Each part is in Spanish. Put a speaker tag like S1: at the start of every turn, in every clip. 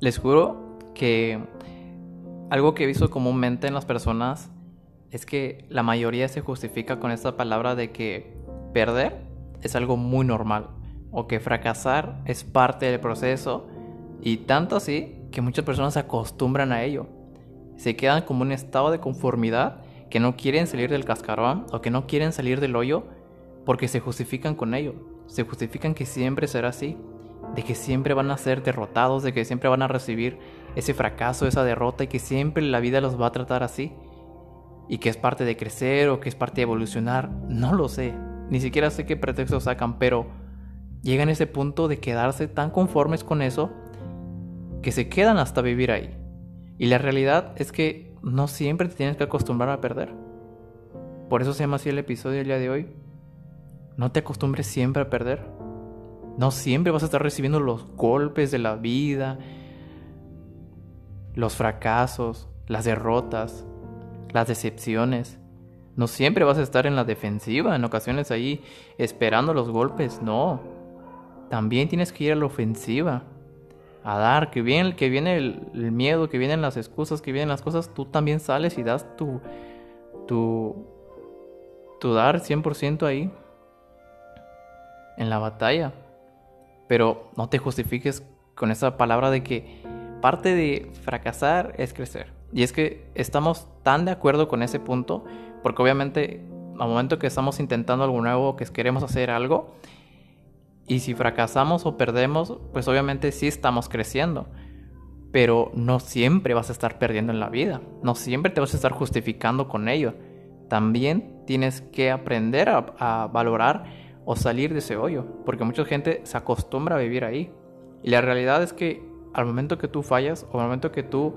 S1: les juro que algo que he visto comúnmente en las personas es que la mayoría se justifica con esta palabra de que perder es algo muy normal o que fracasar es parte del proceso y tanto así que muchas personas se acostumbran a ello. Se quedan como un estado de conformidad que no quieren salir del cascarón o que no quieren salir del hoyo porque se justifican con ello. Se justifican que siempre será así, de que siempre van a ser derrotados, de que siempre van a recibir ese fracaso, esa derrota y que siempre la vida los va a tratar así. Y que es parte de crecer o que es parte de evolucionar, no lo sé. Ni siquiera sé qué pretextos sacan, pero llegan a ese punto de quedarse tan conformes con eso que se quedan hasta vivir ahí. Y la realidad es que no siempre te tienes que acostumbrar a perder. Por eso se llama así el episodio día de hoy. No te acostumbres siempre a perder. No siempre vas a estar recibiendo los golpes de la vida, los fracasos, las derrotas, las decepciones. No siempre vas a estar en la defensiva, en ocasiones ahí esperando los golpes, no. También tienes que ir a la ofensiva, a dar, que viene, viene el, el miedo, que vienen las excusas, que vienen las cosas, tú también sales y das tu, tu, tu dar 100% ahí, en la batalla. Pero no te justifiques con esa palabra de que parte de fracasar es crecer. Y es que estamos tan de acuerdo con ese punto, porque obviamente al momento que estamos intentando algo nuevo, que queremos hacer algo, y si fracasamos o perdemos, pues obviamente sí estamos creciendo. Pero no siempre vas a estar perdiendo en la vida. No siempre te vas a estar justificando con ello. También tienes que aprender a, a valorar o salir de ese hoyo. Porque mucha gente se acostumbra a vivir ahí. Y la realidad es que al momento que tú fallas o al momento que tú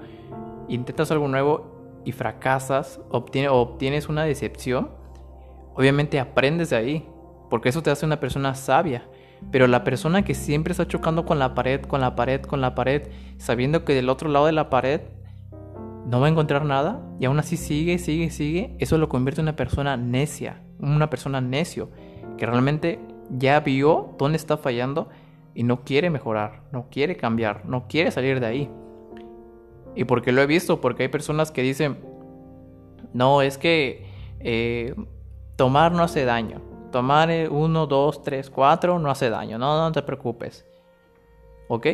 S1: intentas algo nuevo y fracasas obtiene, o obtienes una decepción, obviamente aprendes de ahí, porque eso te hace una persona sabia. Pero la persona que siempre está chocando con la pared, con la pared, con la pared, sabiendo que del otro lado de la pared no va a encontrar nada y aún así sigue, sigue, sigue, eso lo convierte en una persona necia, una persona necio, que realmente ya vio dónde está fallando y no quiere mejorar, no quiere cambiar, no quiere salir de ahí. Y porque lo he visto, porque hay personas que dicen, no, es que eh, tomar no hace daño. Tomar uno, dos, tres, cuatro no hace daño. No, no te preocupes. ¿Ok?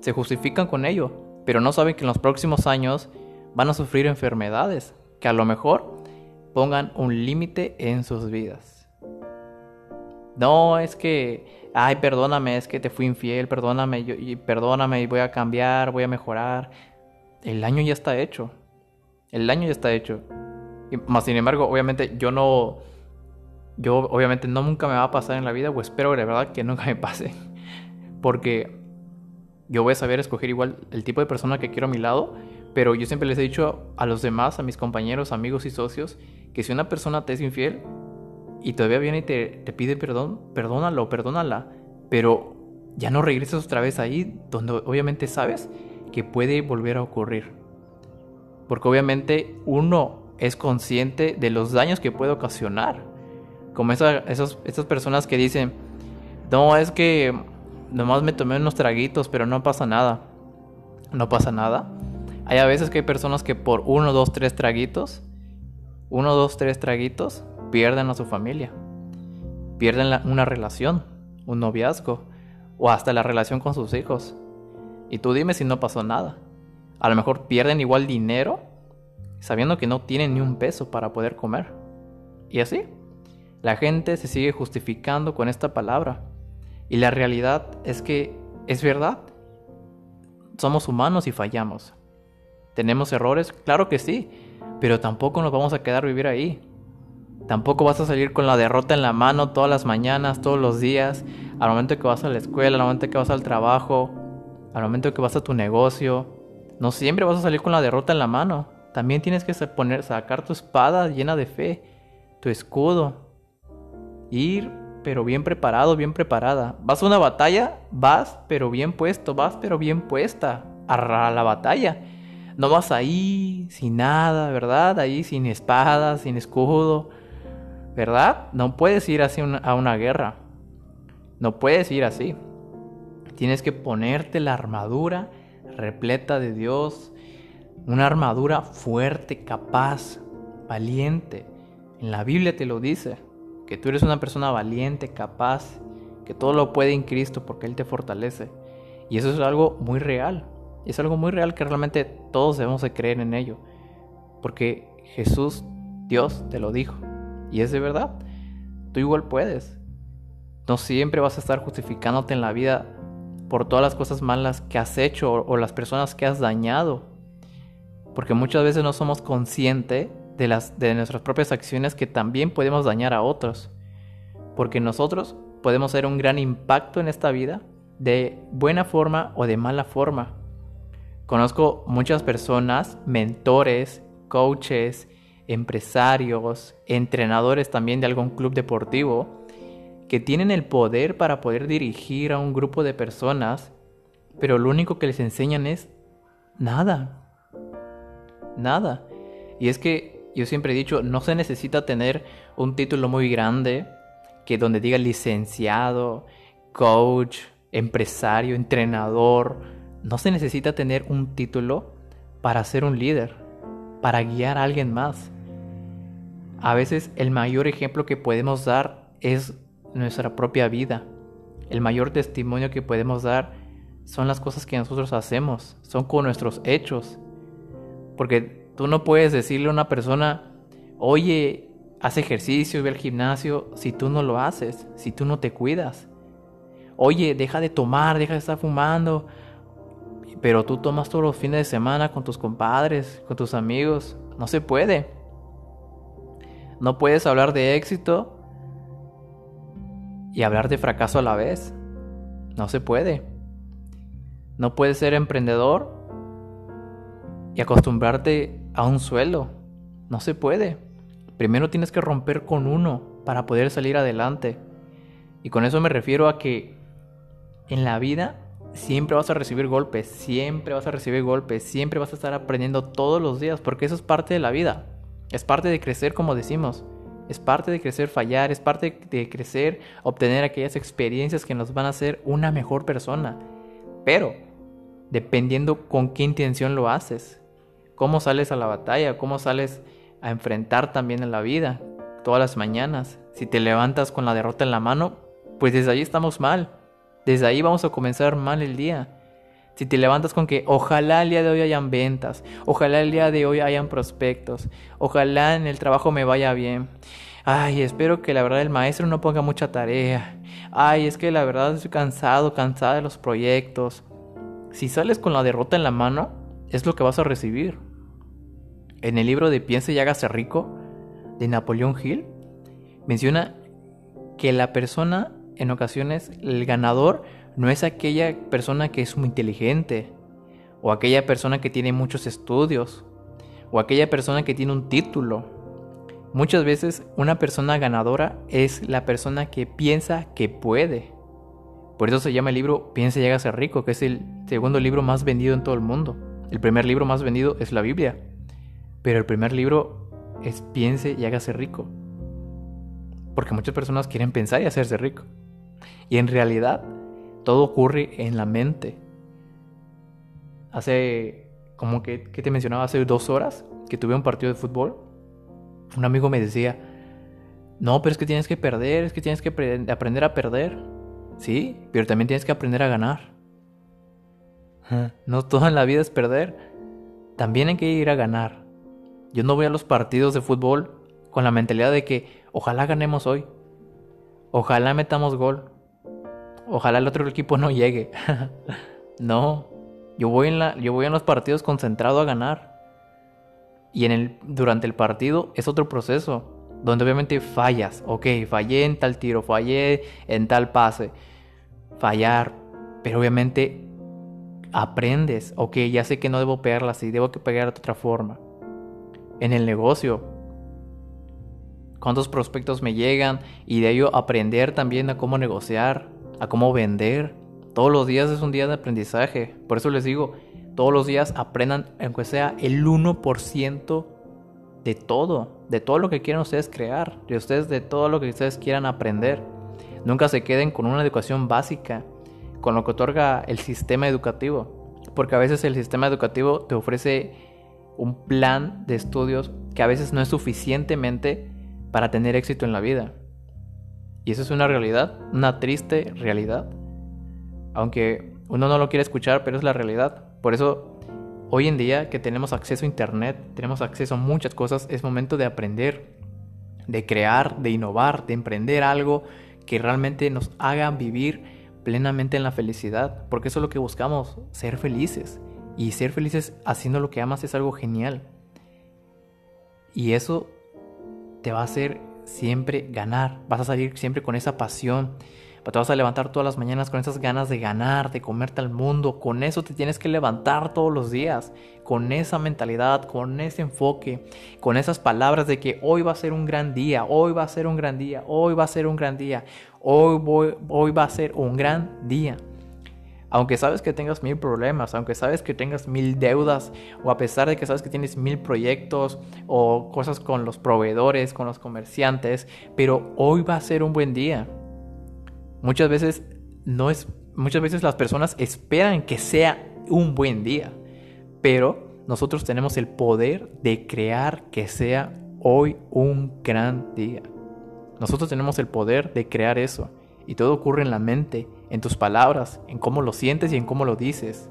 S1: Se justifican con ello, pero no saben que en los próximos años van a sufrir enfermedades que a lo mejor pongan un límite en sus vidas. No, es que, ay, perdóname, es que te fui infiel, perdóname, yo, y perdóname, voy a cambiar, voy a mejorar. El daño ya está hecho. El daño ya está hecho. Y, más sin embargo, obviamente yo no yo obviamente no nunca me va a pasar en la vida, o espero de verdad que nunca me pase. Porque yo voy a saber escoger igual el tipo de persona que quiero a mi lado, pero yo siempre les he dicho a los demás, a mis compañeros, amigos y socios, que si una persona te es infiel y todavía viene y te, te pide perdón, perdónalo, perdónala, pero ya no regreses otra vez ahí donde obviamente sabes que puede volver a ocurrir. Porque obviamente uno es consciente de los daños que puede ocasionar como esa, esos, esas personas que dicen, no, es que nomás me tomé unos traguitos, pero no pasa nada. No pasa nada. Hay a veces que hay personas que por uno, dos, tres traguitos, uno, dos, tres traguitos, pierden a su familia. Pierden una relación, un noviazgo, o hasta la relación con sus hijos. Y tú dime si no pasó nada. A lo mejor pierden igual dinero, sabiendo que no tienen ni un peso para poder comer. Y así. La gente se sigue justificando con esta palabra. Y la realidad es que es verdad. Somos humanos y fallamos. ¿Tenemos errores? Claro que sí, pero tampoco nos vamos a quedar vivir ahí. Tampoco vas a salir con la derrota en la mano todas las mañanas, todos los días, al momento que vas a la escuela, al momento que vas al trabajo, al momento que vas a tu negocio. No siempre vas a salir con la derrota en la mano. También tienes que poner, sacar tu espada llena de fe, tu escudo, Ir, pero bien preparado, bien preparada. Vas a una batalla, vas, pero bien puesto, vas, pero bien puesta a la batalla. No vas ahí sin nada, ¿verdad? Ahí sin espada, sin escudo, ¿verdad? No puedes ir así a una guerra. No puedes ir así. Tienes que ponerte la armadura repleta de Dios, una armadura fuerte, capaz, valiente. En la Biblia te lo dice, que tú eres una persona valiente, capaz, que todo lo puede en Cristo porque Él te fortalece. Y eso es algo muy real. Es algo muy real que realmente todos debemos de creer en ello. Porque Jesús, Dios, te lo dijo. Y es de verdad. Tú igual puedes. No siempre vas a estar justificándote en la vida por todas las cosas malas que has hecho o, las personas que has dañado. Porque muchas veces no somos conscientes de, las, de nuestras propias acciones que también podemos dañar a otros. Porque nosotros podemos hacer un gran impacto en esta vida de buena forma o de mala forma. Conozco muchas personas, mentores, coaches, empresarios, entrenadores también de algún club deportivo, que tienen el poder para poder dirigir a un grupo de personas, pero lo único que les enseñan es nada. Nada. Y es que yo siempre he dicho, no se necesita tener un título muy grande, que donde diga licenciado, coach, empresario, entrenador. No se necesita tener un título para ser un líder, para guiar a alguien más. A veces el mayor ejemplo que podemos dar es nuestra propia vida. El mayor testimonio que podemos dar son las cosas que nosotros hacemos, son con nuestros hechos. Porque tú no puedes decirle a una persona, oye, haz ejercicio, ve al gimnasio, si tú no lo haces, si tú no te cuidas. Oye, deja de tomar, deja de estar fumando. Pero tú tomas todos los fines de semana con tus compadres, con tus amigos. No se puede. No puedes hablar de éxito y hablar de fracaso a la vez. No se puede. No puedes ser emprendedor y acostumbrarte a un suelo. No se puede. Primero tienes que romper con uno para poder salir adelante. Y con eso me refiero a que en la vida siempre vas a recibir golpes, siempre vas a recibir golpes, siempre vas a estar aprendiendo todos los días, porque eso es parte de la vida. Es parte de crecer, como decimos. Es parte de crecer, fallar, es parte de crecer, obtener aquellas experiencias que nos van a hacer una mejor persona. Pero, dependiendo con qué intención lo haces, cómo sales a la batalla, cómo sales a enfrentar también en la vida, todas las mañanas. Si te levantas con la derrota en la mano, pues desde ahí estamos mal. Desde ahí vamos a comenzar mal el día. Si te levantas con que ojalá el día de hoy hayan ventas, ojalá el día de hoy hayan prospectos, ojalá en el trabajo me vaya bien. Ay, espero que la verdad el maestro no ponga mucha tarea. Ay, es que la verdad estoy cansado, cansada de los proyectos. Si sales con la derrota en la mano, es lo que vas a recibir. En el libro de Piense y hágase rico de Napoleón Hill, menciona que la persona, en ocasiones, el ganador, no es aquella persona que es muy inteligente, o aquella persona que tiene muchos estudios, o aquella persona que tiene un título. Muchas veces una persona ganadora es la persona que piensa que puede. Por eso se llama el libro Piensa y llega a ser rico, que es el segundo libro más vendido en todo el mundo. El primer libro más vendido es la Biblia. Pero el primer libro es Piense y hágase rico. Porque muchas personas quieren pensar y hacerse rico. Y en realidad todo ocurre en la mente. Hace, como que, te mencionaba, hace dos horas que tuve un partido de fútbol, un amigo me decía, no, pero es que tienes que perder, es que tienes que aprender a perder. Sí, pero también tienes que aprender a ganar. No todo en la vida es perder. También hay que ir a ganar. Yo no voy a los partidos de fútbol con la mentalidad de que ojalá ganemos hoy. Ojalá metamos gol ojalá el otro equipo no llegue. no, yo voy, en la, yo voy en los partidos concentrado a ganar. Y en el, durante el partido es otro proceso, donde obviamente fallas. Ok, fallé en tal tiro, fallé en tal pase. Fallar, pero obviamente aprendes. Ok, ya sé que no debo pegarla así, debo que pegar de otra forma. En el negocio, cuántos prospectos me llegan y de ello aprender también a cómo negociar, a cómo vender. Todos los días es un día de aprendizaje. Por eso les digo, todos los días aprendan, aunque sea el 1% de todo, de todo lo que quieran ustedes crear, de ustedes, de todo lo que ustedes quieran aprender. Nunca se queden con una educación básica, con lo que otorga el sistema educativo. Porque a veces el sistema educativo te ofrece un plan de estudios que a veces no es suficientemente para tener éxito en la vida. Y eso es una realidad, una triste realidad. Aunque uno no lo quiere escuchar, pero es la realidad. Por eso, hoy en día que tenemos acceso a Internet, tenemos acceso a muchas cosas, es momento de aprender, de crear, de innovar, de emprender algo que realmente nos haga vivir plenamente en la felicidad. Porque eso es lo que buscamos, ser felices. Y ser felices haciendo lo que amas es algo genial. Y eso te va a hacer siempre ganar. Vas a salir siempre con esa pasión. Te vas a levantar todas las mañanas con esas ganas de ganar, de comerte al mundo. Con eso te tienes que levantar todos los días. Con esa mentalidad, con ese enfoque, con esas palabras de que hoy va a ser un gran día, hoy va a ser un gran día, hoy va a ser un gran día, hoy, voy, hoy va a ser un gran día. Aunque sabes que tengas mil problemas, aunque sabes que tengas mil deudas, o a pesar de que sabes que tienes mil proyectos o cosas con los proveedores, con los comerciantes, pero hoy va a ser un buen día. Muchas veces no es, muchas veces las personas esperan que sea un buen día, pero nosotros tenemos el poder de crear que sea hoy un gran día. Nosotros tenemos el poder de crear eso y todo ocurre en la mente en tus palabras, en cómo lo sientes y en cómo lo dices.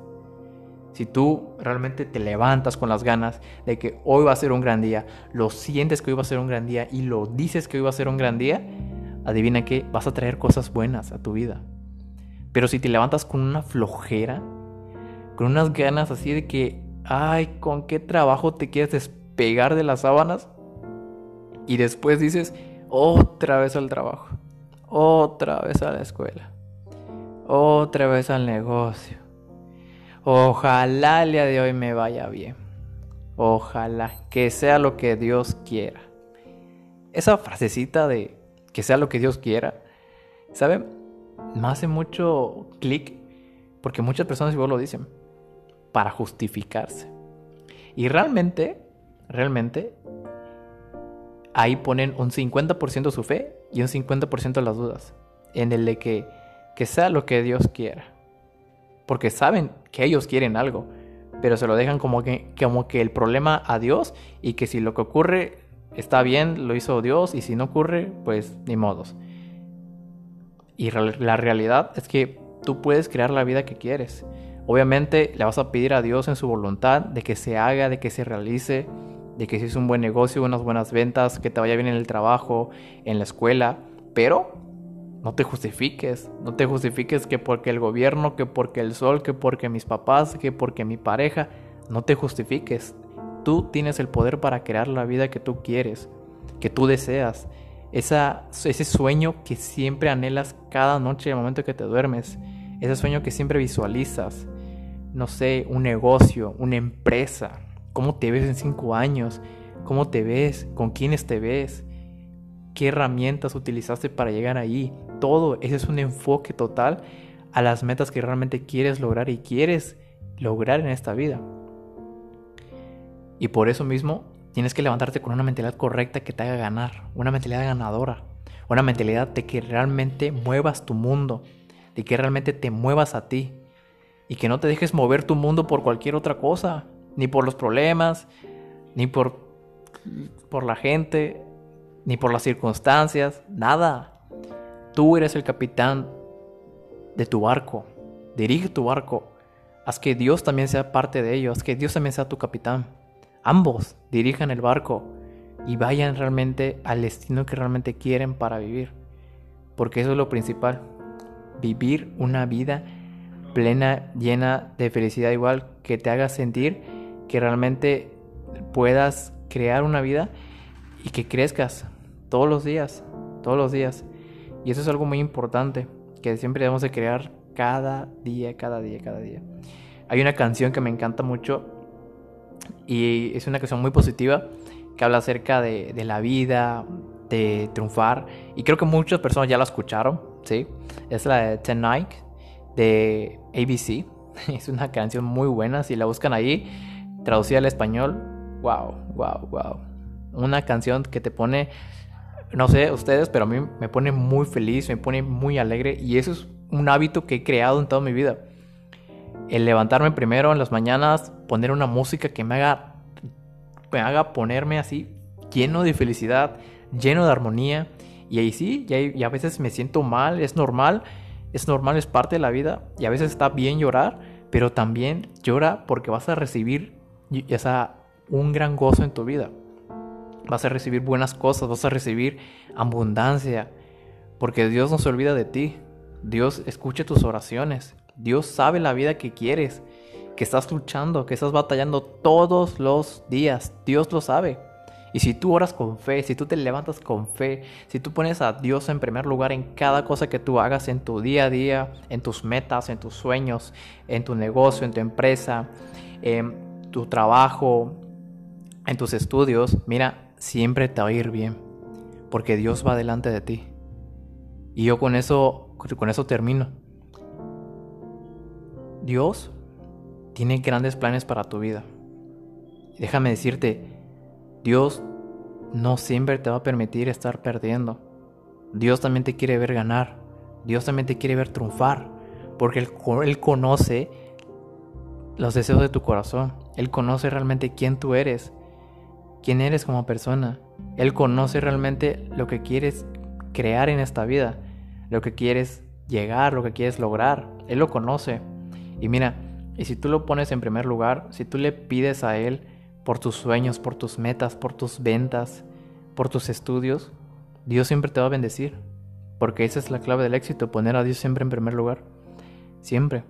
S1: Si tú realmente te levantas con las ganas de que hoy va a ser un gran día, lo sientes que hoy va a ser un gran día y lo dices que hoy va a ser un gran día, adivina que vas a traer cosas buenas a tu vida. Pero si te levantas con una flojera, con unas ganas así de que, ay, ¿con qué trabajo te quieres despegar de las sábanas? Y después dices, otra vez al trabajo, otra vez a la escuela otra vez al negocio. Ojalá el día de hoy me vaya bien. Ojalá que sea lo que Dios quiera. Esa frasecita de que sea lo que Dios quiera, ¿saben? Me hace mucho clic porque muchas personas igual lo dicen para justificarse. Y realmente, realmente, ahí ponen un 50% su fe y un 50% las dudas. En el de que que sea lo que Dios quiera. Porque saben que ellos quieren algo, pero se lo dejan como que, como que el problema a Dios y que si lo que ocurre está bien, lo hizo Dios y si no ocurre, pues ni modos. Y la realidad es que tú puedes crear la vida que quieres. Obviamente le vas a pedir a Dios en su voluntad de que se haga, de que se realice, de que si es un buen negocio, unas buenas ventas, que te vaya bien en el trabajo, en la escuela, pero no te justifiques, no te justifiques que porque el gobierno, que porque el sol, que porque mis papás, que porque mi pareja, no te justifiques. Tú tienes el poder para crear la vida que tú quieres, que tú deseas. Esa, ese sueño que siempre anhelas cada noche el momento que te duermes. Ese sueño que siempre visualizas. No sé, un negocio, una empresa. ¿Cómo te ves en cinco años? ¿Cómo te ves? ¿Con quiénes te ves? ¿Qué herramientas utilizaste para llegar ahí? Todo. Ese es un enfoque total a las metas que realmente quieres lograr y quieres lograr en esta vida. Y por eso mismo tienes que levantarte con una mentalidad correcta que te haga ganar, una mentalidad ganadora, una mentalidad de que realmente muevas tu mundo, de que realmente te muevas a ti y que no te dejes mover tu mundo por cualquier otra cosa, ni por los problemas, ni por, por la gente, ni por las circunstancias, nada. Tú eres el capitán de tu barco. Dirige tu barco. Haz que Dios también sea parte de ello. Haz que Dios también sea tu capitán. Ambos dirijan el barco y vayan realmente al destino que realmente quieren para vivir. Porque eso es lo principal. Vivir una vida plena, llena de felicidad igual, que te haga sentir que realmente puedas crear una vida y que crezcas todos los días, todos los días. Y eso es algo muy importante, que siempre debemos de crear cada día, cada día, cada día. Hay una canción que me encanta mucho y es una canción muy positiva que habla acerca de, la vida, de triunfar. Y creo que muchas personas ya la escucharon, ¿sí? Es la de Tonight de ABC. Es una canción muy buena, si la buscan ahí, traducida al español, wow, wow, wow. Una canción que te pone no sé ustedes, pero a mí me pone muy feliz, me pone muy alegre y eso es un hábito que he creado en toda mi vida. el levantarme primero en las mañanas, poner una música que me haga, me haga ponerme así lleno de felicidad, lleno de armonía. Y ahí sí, y, a veces me siento mal, es normal, es normal, es parte de la vida. Y a veces está bien llorar, pero también llora porque vas a recibir esa, un gran gozo en tu vida. Vas a recibir buenas cosas, vas a recibir abundancia, porque Dios no se olvida de ti. Dios escucha tus oraciones. Dios sabe la vida que quieres, que estás luchando, que estás batallando todos los días. Dios lo sabe. Y si tú oras con fe, si tú te levantas con fe, si tú pones a Dios en primer lugar en cada cosa que tú hagas en tu día a día, en tus metas, en tus sueños, en tu negocio, en tu empresa, en tu trabajo, en tus estudios, mira, siempre te va a ir bien, porque Dios va delante de ti. Y yo con eso, con eso termino. Dios tiene grandes planes para tu vida. Déjame decirte, Dios no siempre te va a permitir estar perdiendo. Dios también te quiere ver ganar. Dios también te quiere ver triunfar. Porque Él, él conoce los deseos de tu corazón. Él conoce realmente quién tú eres. Quién eres como persona. Él conoce realmente lo que quieres crear en esta vida. Lo que quieres llegar, lo que quieres lograr. Él lo conoce. Y mira, y si tú lo pones en primer lugar, si tú le pides a Él, por tus sueños, por tus metas, por tus ventas, por tus estudios, Dios siempre te va a bendecir. Porque esa es la clave del éxito, poner a Dios siempre en primer lugar. Siempre.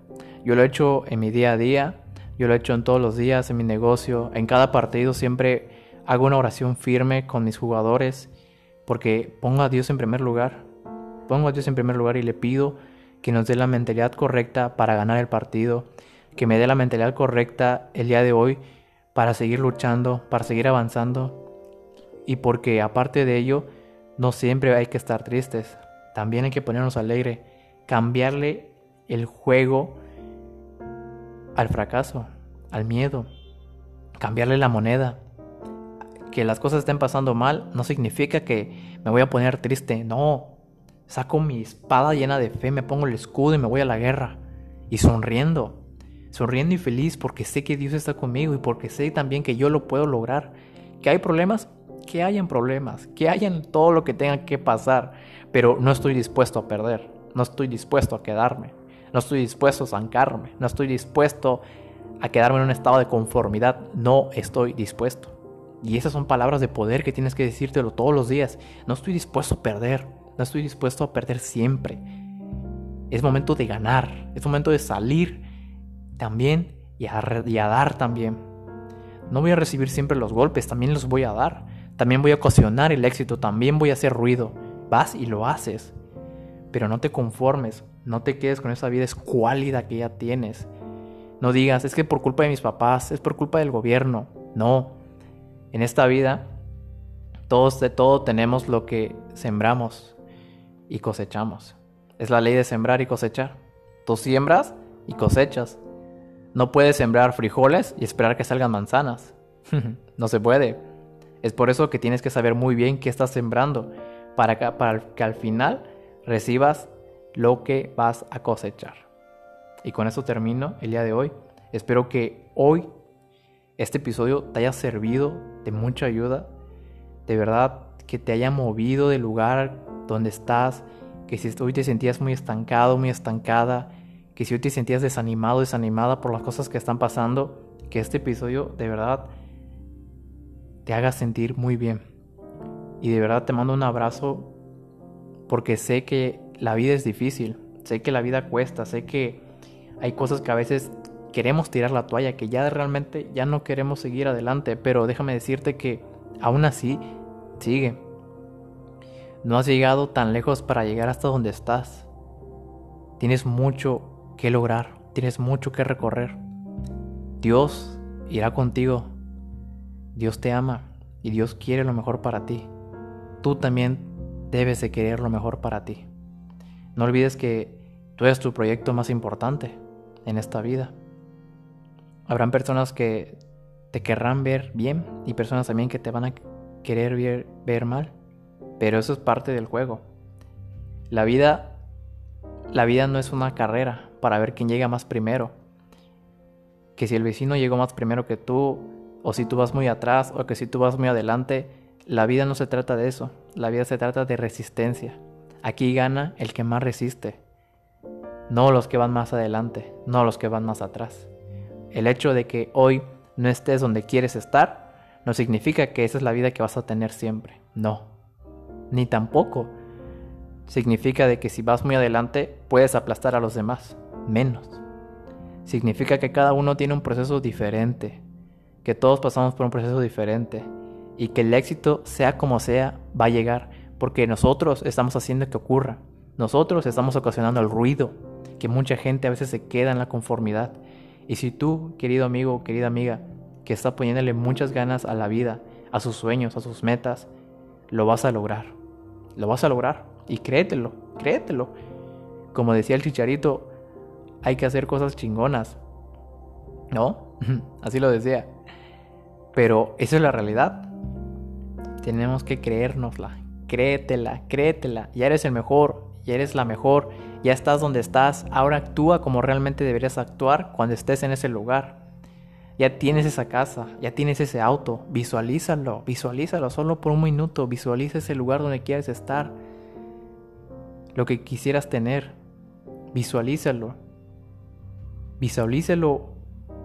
S1: Yo lo he hecho en mi día a día, yo lo he hecho en todos los días, en mi negocio, en cada partido siempre hago una oración firme con mis jugadores, porque pongo a Dios en primer lugar. Pongo a Dios en primer lugar y le pido que nos dé la mentalidad correcta para ganar el partido, que me dé la mentalidad correcta el día de hoy para seguir luchando, para seguir avanzando y porque aparte de ello no siempre hay que estar tristes, también hay que ponernos alegre, cambiarle el juego al fracaso, al miedo, cambiarle la moneda. Que las cosas estén pasando mal no significa que me voy a poner triste, no. Saco mi espada llena de fe, me pongo el escudo y me voy a la guerra. Y sonriendo, sonriendo y feliz porque sé que Dios está conmigo y porque sé también que yo lo puedo lograr. Que hay problemas, que hayan problemas, que hayan todo lo que tenga que pasar, pero no estoy dispuesto a perder, no estoy dispuesto a quedarme, no estoy dispuesto a zancarme, no estoy dispuesto a quedarme en un estado de conformidad, no estoy dispuesto. Y esas son palabras de poder que tienes que decírtelo todos los días. No estoy dispuesto a perder, no estoy dispuesto a perder siempre. Es momento de ganar, es momento de salir también y a, dar también. No voy a recibir siempre los golpes, también los voy a dar. También voy a ocasionar el éxito, también voy a hacer ruido. Vas y lo haces. Pero no te conformes, no te quedes con esa vida escuálida que ya tienes. No digas, es que por culpa de mis papás, es por culpa del gobierno. No. En esta vida, todos de todo tenemos lo que sembramos y cosechamos. Es la ley de sembrar y cosechar. Tú siembras y cosechas. No puedes sembrar frijoles y esperar que salgan manzanas. no se puede. Es por eso que tienes que saber muy bien qué estás sembrando para que, al final recibas lo que vas a cosechar. Y con eso termino el día de hoy. Espero que hoy este episodio te haya servido de mucha ayuda. De verdad que te haya movido del lugar donde estás. Que si hoy te sentías muy estancado, muy estancada, que si hoy te sentías desanimado, desanimada por las cosas que están pasando, que este episodio de verdad te haga sentir muy bien. Y de verdad te mando un abrazo porque sé que la vida es difícil, sé que la vida cuesta, sé que hay cosas que a veces queremos tirar la toalla, que ya realmente ya no queremos seguir adelante, pero déjame decirte que aún así sigue. No has llegado tan lejos para llegar hasta donde estás. Tienes mucho que lograr, tienes mucho que recorrer. Dios irá contigo. Dios te ama y Dios quiere lo mejor para ti. Tú también debes de querer lo mejor para ti. No olvides que tú eres tu proyecto más importante en esta vida. Habrán personas que te querrán ver bien y personas también que te van a querer ver, mal. Pero eso es parte del juego. La vida, la vida no es una carrera para ver quién llega más primero. que si el vecino llegó más primero que tú, o si tú vas muy atrás, o que si tú vas muy adelante, la vida no se trata de eso, la vida se trata de resistencia. Aquí gana el que más resiste, no los que van más adelante, no los que van más atrás. El hecho de que hoy no estés donde quieres estar, no significa que esa es la vida que vas a tener siempre, no. Ni tampoco significa de que si vas muy adelante puedes aplastar a los demás, menos significa que cada uno tiene un proceso diferente, que todos pasamos por un proceso diferente y que el éxito, sea como sea, va a llegar porque nosotros estamos haciendo que ocurra. Nosotros estamos ocasionando el ruido, que mucha gente a veces se queda en la conformidad. Y si tú, querido amigo, querida amiga, que está poniéndole muchas ganas a la vida, a sus sueños, a sus metas, lo vas a lograr. Lo vas a lograr. Y créetelo, créetelo. Como decía el chicharito, hay que hacer cosas chingonas. ¿No? Así lo decía. Pero esa es la realidad. Tenemos que creérnosla. Créetela, créetela. Ya eres el mejor, ya eres la mejor, ya estás donde estás. Ahora actúa como realmente deberías actuar cuando estés en ese lugar. Ya tienes esa casa, ya tienes ese auto. Visualízalo, visualízalo solo por un minuto. Visualiza ese lugar donde quieres estar. Lo que quisieras tener. Visualízalo visualícelo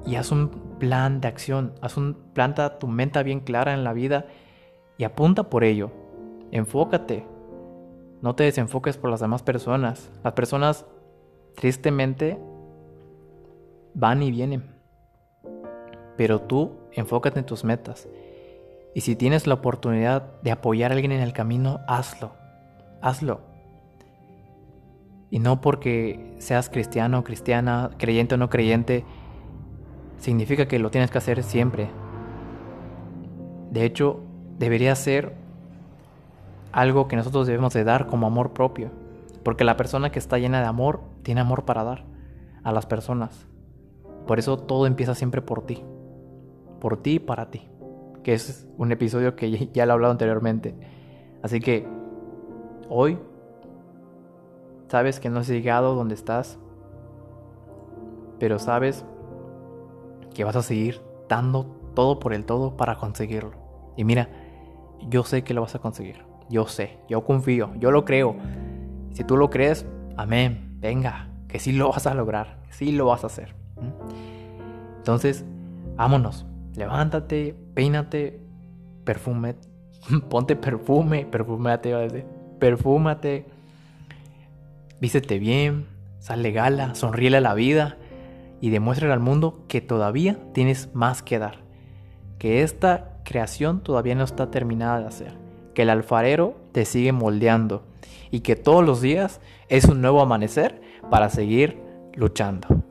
S1: y haz un plan de acción, haz un planta tu mente bien clara en la vida y apunta por ello. Enfócate. No te desenfoques por las demás personas. Las personas tristemente van y vienen. Pero tú enfócate en tus metas. Y si tienes la oportunidad de apoyar a alguien en el camino, hazlo. Hazlo. Y no porque seas cristiano, cristiana, creyente o no creyente, significa que lo tienes que hacer siempre. De hecho, debería ser algo que nosotros debemos de dar como amor propio. Porque la persona que está llena de amor tiene amor para dar a las personas. Por eso todo empieza siempre por ti. Por ti y para ti. Que es un episodio que ya lo he hablado anteriormente. Así que hoy Sabes que no has llegado donde estás, pero sabes que vas a seguir dando todo por el todo para conseguirlo. Y mira, yo sé que lo vas a conseguir. Yo sé, yo confío, yo lo creo. Si tú lo crees, amén, venga, que sí lo vas a lograr, que sí lo vas a hacer. Entonces, vámonos, levántate, peínate, perfume, ponte perfume, perfumate, a decir, perfúmate Vístete bien, sale gala, sonríele a la vida y demuestra al mundo que todavía tienes más que dar. Que esta creación todavía no está terminada de hacer. Que el alfarero te sigue moldeando y que todos los días es un nuevo amanecer para seguir luchando.